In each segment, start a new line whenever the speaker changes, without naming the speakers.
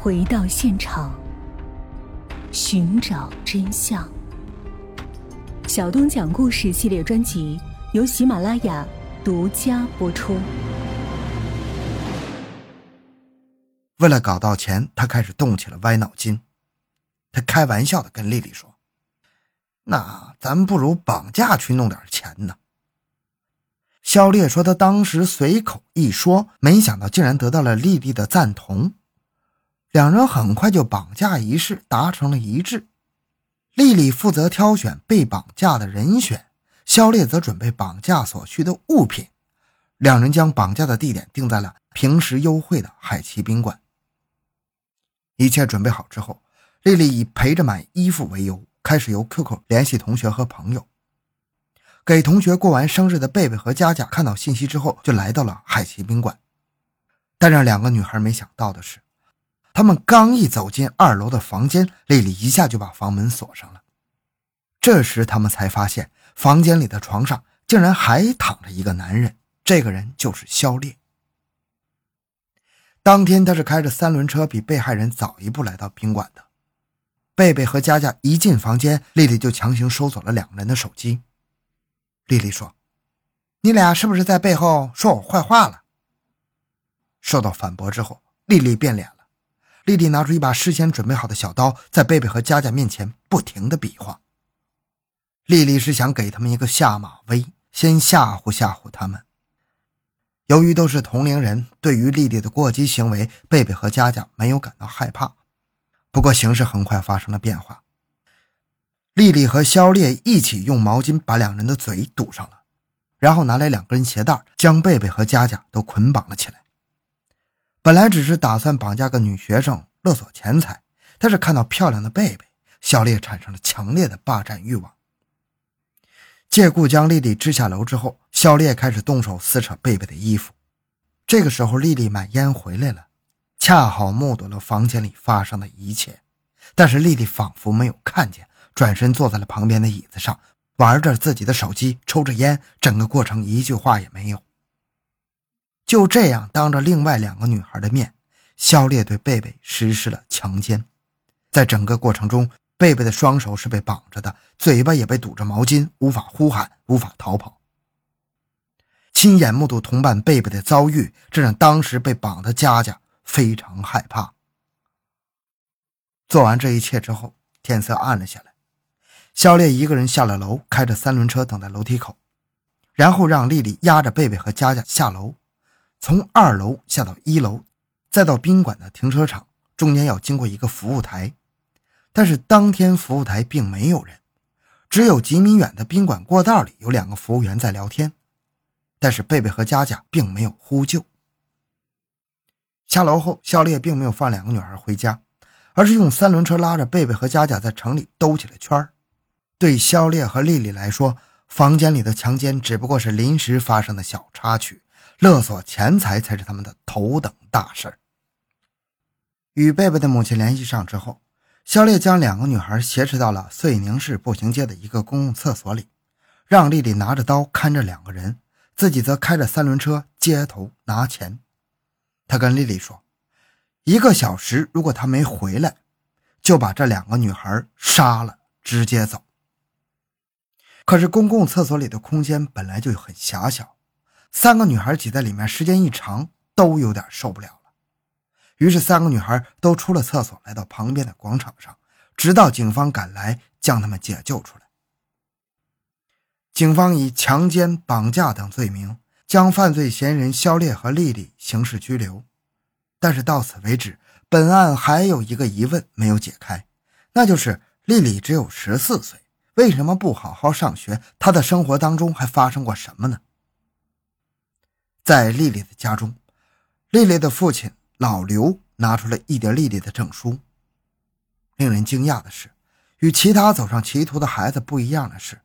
回到现场，寻找真相。小东讲故事系列专辑由喜马拉雅独家播出。
为了搞到钱，他开始动起了歪脑筋。他开玩笑的跟丽丽说：“那咱不如绑架去弄点钱呢。”肖烈说：“他当时随口一说，没想到竟然得到了丽丽的赞同。两人很快就绑架一事达成了一致。丽丽负责挑选被绑架的人选，肖烈则准备绑架所需的物品。两人将绑架的地点定在了平时优惠的海奇宾馆。一切准备好之后，丽丽以陪着买衣服为由，开始由 QQ 联系同学和朋友。给同学过完生日的贝贝和佳佳看到信息之后，就来到了海奇宾馆。但让两个女孩没想到的是，他们刚一走进二楼的房间，丽丽一下就把房门锁上了。这时，他们才发现房间里的床上竟然还躺着一个男人，这个人就是肖烈。当天，他是开着三轮车比被害人早一步来到宾馆的。贝贝和佳佳一进房间，丽丽就强行收走了两人的手机。丽丽说：“你俩是不是在背后说我坏话了？”受到反驳之后，丽丽变脸了。丽丽拿出一把事先准备好的小刀，在贝贝和佳佳面前不停的比划。丽丽是想给他们一个下马威，先吓唬吓唬他们。由于都是同龄人，对于丽丽的过激行为，贝贝和佳佳没有感到害怕。不过形势很快发生了变化。丽丽和肖烈一起用毛巾把两人的嘴堵上了，然后拿来两根鞋带，将贝贝和佳佳都捆绑了起来。本来只是打算绑架个女学生勒索钱财，但是看到漂亮的贝贝，小烈产生了强烈的霸占欲望。借故将丽丽支下楼之后，小烈开始动手撕扯贝贝的衣服。这个时候，丽丽买烟回来了，恰好目睹了房间里发生的一切，但是丽丽仿佛没有看见。转身坐在了旁边的椅子上，玩着自己的手机，抽着烟，整个过程一句话也没有。就这样，当着另外两个女孩的面，肖烈对贝贝实施了强奸。在整个过程中，贝贝的双手是被绑着的，嘴巴也被堵着毛巾，无法呼喊，无法逃跑。亲眼目睹同伴贝贝的遭遇，这让当时被绑的佳佳非常害怕。做完这一切之后，天色暗了下来。肖烈一个人下了楼，开着三轮车等在楼梯口，然后让丽丽压着贝贝和佳佳下楼，从二楼下到一楼，再到宾馆的停车场，中间要经过一个服务台，但是当天服务台并没有人，只有几米远的宾馆过道里有两个服务员在聊天，但是贝贝和佳佳并没有呼救。下楼后，肖烈并没有放两个女孩回家，而是用三轮车拉着贝贝和佳佳在城里兜起了圈。对肖烈和丽丽来说，房间里的强奸只不过是临时发生的小插曲，勒索钱财才是他们的头等大事。与贝贝的母亲联系上之后，肖烈将两个女孩挟持到了遂宁市步行街的一个公共厕所里，让丽丽拿着刀看着两个人，自己则开着三轮车街头拿钱。他跟丽丽说：“一个小时，如果他没回来，就把这两个女孩杀了，直接走。”可是公共厕所里的空间本来就很狭小，三个女孩挤在里面时间一长，都有点受不了了。于是三个女孩都出了厕所，来到旁边的广场上，直到警方赶来将他们解救出来。警方以强奸、绑架等罪名将犯罪嫌疑人肖烈和丽丽刑事拘留。但是到此为止，本案还有一个疑问没有解开，那就是丽丽只有十四岁。为什么不好好上学？她的生活当中还发生过什么呢？在丽丽的家中，丽丽的父亲老刘拿出了一叠丽丽的证书。令人惊讶的是，与其他走上歧途的孩子不一样的是，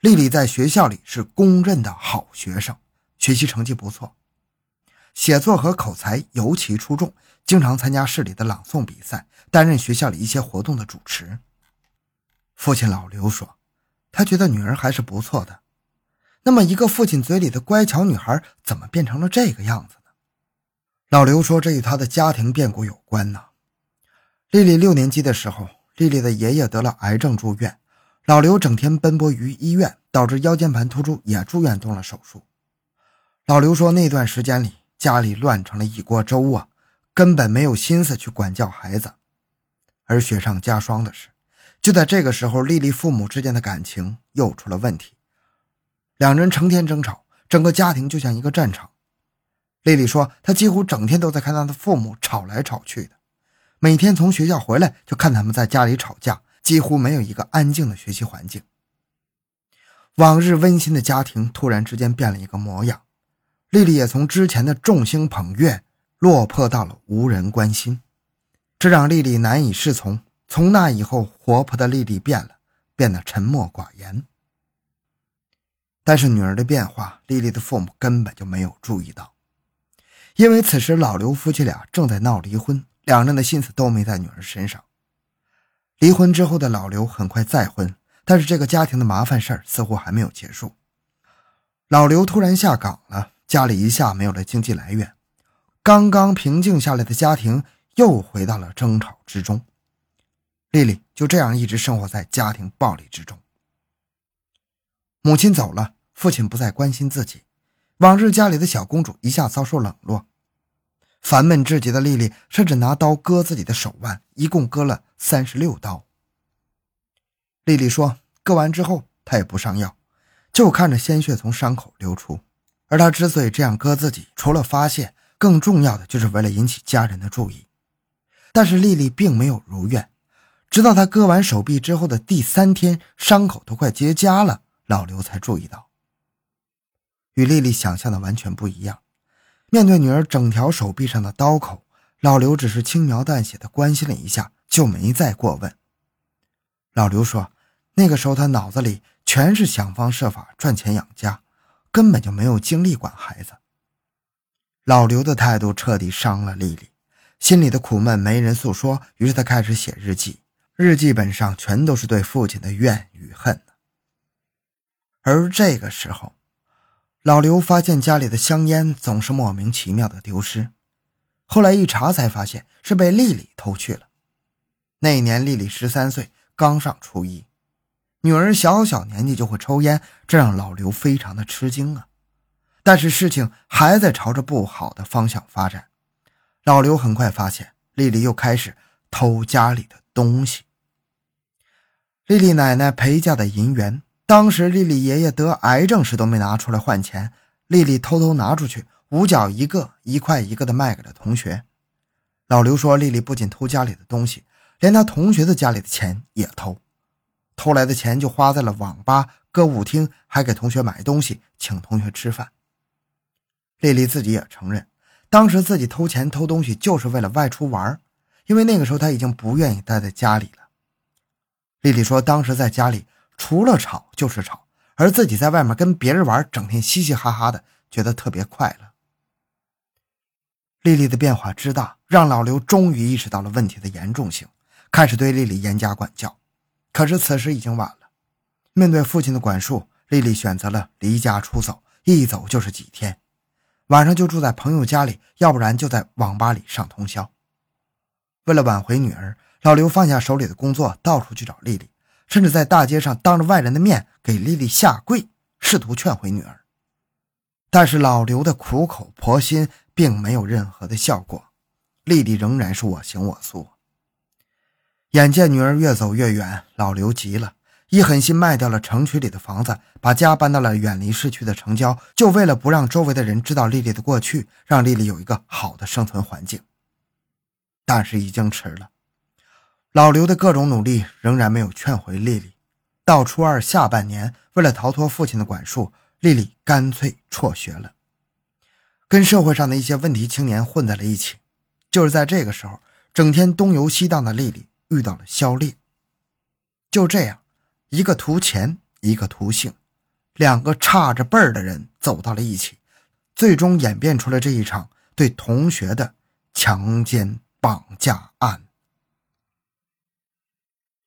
丽丽在学校里是公认的好学生，学习成绩不错，写作和口才尤其出众，经常参加市里的朗诵比赛，担任学校里一些活动的主持。父亲老刘说：“他觉得女儿还是不错的。那么，一个父亲嘴里的乖巧女孩，怎么变成了这个样子呢？”老刘说：“这与他的家庭变故有关呢。丽丽六年级的时候，丽丽的爷爷得了癌症住院，老刘整天奔波于医院，导致腰间盘突出，也住院动了手术。老刘说，那段时间里家里乱成了一锅粥啊，根本没有心思去管教孩子。而雪上加霜的是，就在这个时候，丽丽父母之间的感情又出了问题，两人成天争吵，整个家庭就像一个战场。丽丽说，她几乎整天都在看她的父母吵来吵去的，每天从学校回来就看他们在家里吵架，几乎没有一个安静的学习环境。往日温馨的家庭突然之间变了一个模样，丽丽也从之前的众星捧月落魄到了无人关心，这让丽丽难以适从。从那以后，活泼的丽丽变了，变得沉默寡言。但是女儿的变化，丽丽的父母根本就没有注意到。因为此时老刘夫妻俩正在闹离婚，两人的心思都没在女儿身上。离婚之后的老刘很快再婚，但是这个家庭的麻烦事儿似乎还没有结束。老刘突然下岗了，家里一下没有了经济来源，刚刚平静下来的家庭又回到了争吵之中。丽丽就这样一直生活在家庭暴力之中。母亲走了，父亲不再关心自己。往日家里的小公主一下遭受冷落，烦闷至极的丽丽甚至拿刀割自己的手腕，一共割了三十六刀。丽丽说，割完之后她也不上药，就看着鲜血从伤口流出。而她之所以这样割自己，除了发泄，更重要的就是为了引起家人的注意。但是丽丽并没有如愿，直到她割完手臂之后的第三天，伤口都快结痂了，老刘才注意到。与丽丽想象的完全不一样。面对女儿整条手臂上的刀口，老刘只是轻描淡写的关心了一下，就没再过问。老刘说：“那个时候他脑子里全是想方设法赚钱养家，根本就没有精力管孩子。”老刘的态度彻底伤了丽丽，心里的苦闷没人诉说，于是他开始写日记，日记本上全都是对父亲的怨与恨。而这个时候。老刘发现家里的香烟总是莫名其妙的丢失，后来一查才发现是被丽丽偷去了。那年丽丽十三岁，刚上初一，女儿小小年纪就会抽烟，这让老刘非常的吃惊啊。但是事情还在朝着不好的方向发展，老刘很快发现丽丽又开始偷家里的东西。丽丽奶奶陪嫁的银元。当时丽丽爷爷得癌症时都没拿出来换钱，丽丽偷偷拿出去五角一个，一块一个的卖给了同学。老刘说，丽丽不仅偷家里的东西，连他同学的家里的钱也偷，偷来的钱就花在了网吧、歌舞厅，还给同学买东西，请同学吃饭。丽丽自己也承认，当时自己偷钱偷东西就是为了外出玩，因为那个时候她已经不愿意待在家里了。丽丽说，当时在家里。除了吵就是吵，而自己在外面跟别人玩，整天嘻嘻哈哈的，觉得特别快乐。丽丽的变化之大，让老刘终于意识到了问题的严重性，开始对丽丽严加管教。可是此时已经晚了，面对父亲的管束，丽丽选择了离家出走，一走就是几天，晚上就住在朋友家里，要不然就在网吧里上通宵。为了挽回女儿，老刘放下手里的工作，到处去找丽丽。甚至在大街上当着外人的面给丽丽下跪，试图劝回女儿。但是老刘的苦口婆心并没有任何的效果，丽丽仍然是我行我素。眼见女儿越走越远，老刘急了，一狠心卖掉了城区里的房子，把家搬到了远离市区的城郊，就为了不让周围的人知道丽丽的过去，让丽丽有一个好的生存环境。但是已经迟了。老刘的各种努力仍然没有劝回丽丽。到初二下半年，为了逃脱父亲的管束，丽丽干脆辍学了，跟社会上的一些问题青年混在了一起。就是在这个时候，整天东游西荡的丽丽遇到了肖烈。就这样，一个图钱，一个图性，两个差着辈儿的人走到了一起，最终演变出了这一场对同学的强奸绑架案。